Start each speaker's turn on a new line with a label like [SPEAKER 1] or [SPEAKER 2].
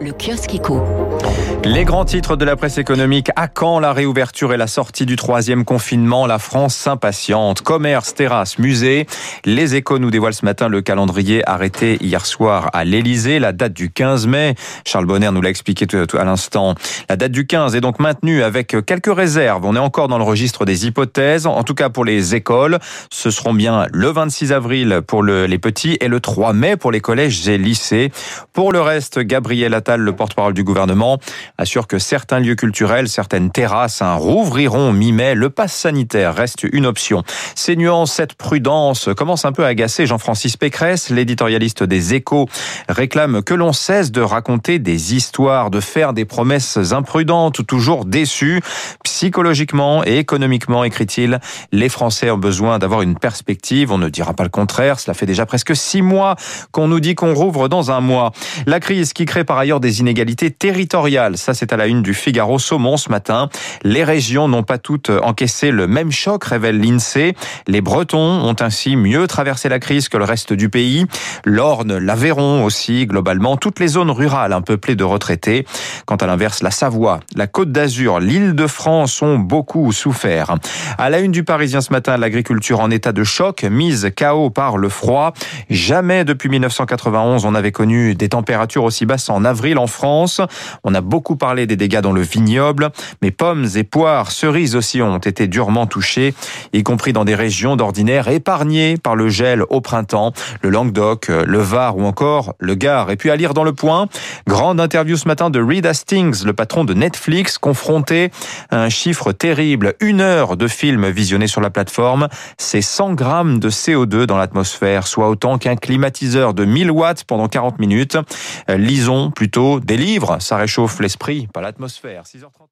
[SPEAKER 1] le kiosque éco.
[SPEAKER 2] Les grands titres de la presse économique, à quand la réouverture et la sortie du troisième confinement? La France s'impatiente. Commerce, terrasse, musée. Les échos nous dévoilent ce matin le calendrier arrêté hier soir à l'Elysée, la date du 15 mai. Charles Bonner nous l'a expliqué tout à l'instant. La date du 15 est donc maintenue avec quelques réserves. On est encore dans le registre des hypothèses. En tout cas pour les écoles, ce seront bien le 26 avril pour les petits et le 3 mai pour les collèges et lycées. Pour le reste, Gabriel Le porte-parole du gouvernement, assure que certains lieux culturels, certaines terrasses rouvriront mi-mai. Le pass sanitaire reste une option. Ces nuances, cette prudence commence un peu à agacer Jean-Francis Pécresse, l'éditorialiste des Échos, réclame que l'on cesse de raconter des histoires, de faire des promesses imprudentes, toujours déçues. Psychologiquement et économiquement, écrit-il, les Français ont besoin d'avoir une perspective. On ne dira pas le contraire. Cela fait déjà presque six mois qu'on nous dit qu'on rouvre dans un mois. La crise qui crée par ailleurs des inégalités territoriales. Ça, c'est à la une du Figaro Saumon ce matin. Les régions n'ont pas toutes encaissé le même choc, révèle l'INSEE. Les Bretons ont ainsi mieux traversé la crise que le reste du pays. L'Orne, l'Aveyron aussi, globalement, toutes les zones rurales un peuplées de retraités. Quant à l'inverse, la Savoie, la Côte d'Azur, l'île de France ont beaucoup souffert. À la une du Parisien ce matin, l'agriculture en état de choc, mise KO par le froid. Jamais depuis 1991 on avait connu des températures aussi basses en avril en France. On a beaucoup parlé des dégâts dans le vignoble, mais pommes et poires, cerises aussi ont été durement touchées, y compris dans des régions d'ordinaire épargnées par le gel au printemps, le Languedoc, le Var ou encore le Gard. Et puis à lire dans le point, grande interview ce matin de Reed Hastings, le patron de Netflix, confronté à un chiffre terrible, une heure de film visionné sur la plateforme, c'est 100 grammes de CO2 dans l'atmosphère, soit autant qu'un climatiseur de 1000 watts pendant 40 minutes. Lisons des livres, ça réchauffe l'esprit, pas l'atmosphère. 6h30.